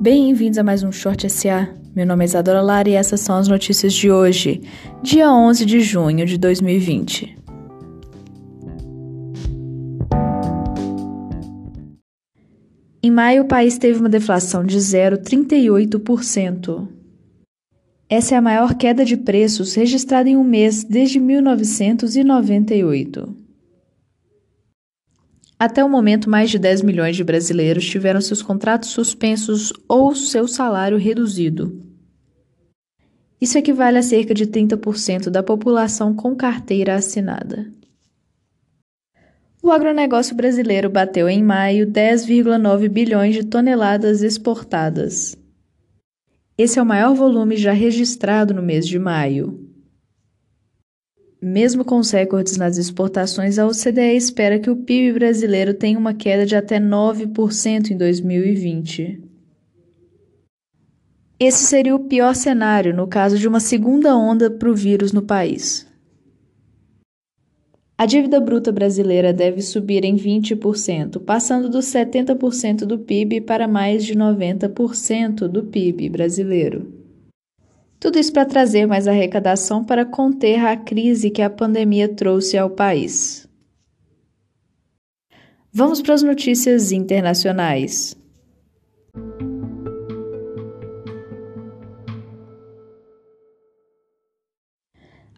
Bem-vindos a mais um Short SA. Meu nome é Isadora Lara e essas são as notícias de hoje, dia 11 de junho de 2020. Em maio, o país teve uma deflação de 0,38%. Essa é a maior queda de preços registrada em um mês desde 1998. Até o momento, mais de 10 milhões de brasileiros tiveram seus contratos suspensos ou seu salário reduzido. Isso equivale a cerca de 30% da população com carteira assinada. O agronegócio brasileiro bateu em maio 10,9 bilhões de toneladas exportadas. Esse é o maior volume já registrado no mês de maio. Mesmo com os recordes nas exportações, a OCDE espera que o PIB brasileiro tenha uma queda de até 9% em 2020. Esse seria o pior cenário no caso de uma segunda onda para o vírus no país. A dívida bruta brasileira deve subir em 20%, passando dos 70% do PIB para mais de 90% do PIB brasileiro. Tudo isso para trazer mais arrecadação para conter a crise que a pandemia trouxe ao país. Vamos para as notícias internacionais.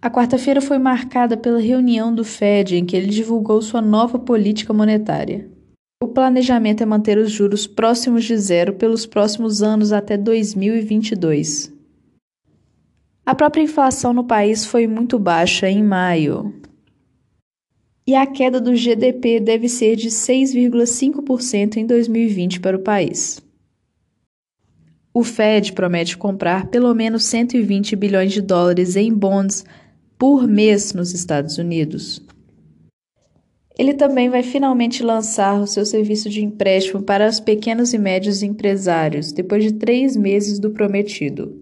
A quarta-feira foi marcada pela reunião do Fed, em que ele divulgou sua nova política monetária. O planejamento é manter os juros próximos de zero pelos próximos anos até 2022. A própria inflação no país foi muito baixa em maio. E a queda do GDP deve ser de 6,5% em 2020 para o país. O Fed promete comprar pelo menos 120 bilhões de dólares em bonds por mês nos Estados Unidos. Ele também vai finalmente lançar o seu serviço de empréstimo para os pequenos e médios empresários, depois de três meses do prometido.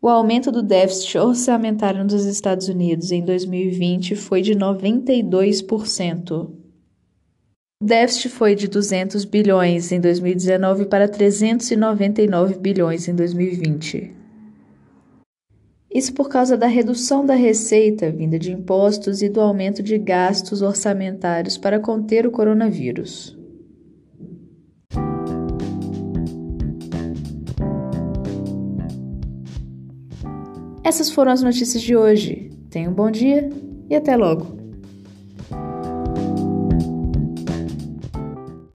O aumento do déficit orçamentário dos Estados Unidos em 2020 foi de 92%. O déficit foi de 200 bilhões em 2019 para 399 bilhões em 2020. Isso por causa da redução da receita vinda de impostos e do aumento de gastos orçamentários para conter o coronavírus. Essas foram as notícias de hoje. Tenha um bom dia e até logo!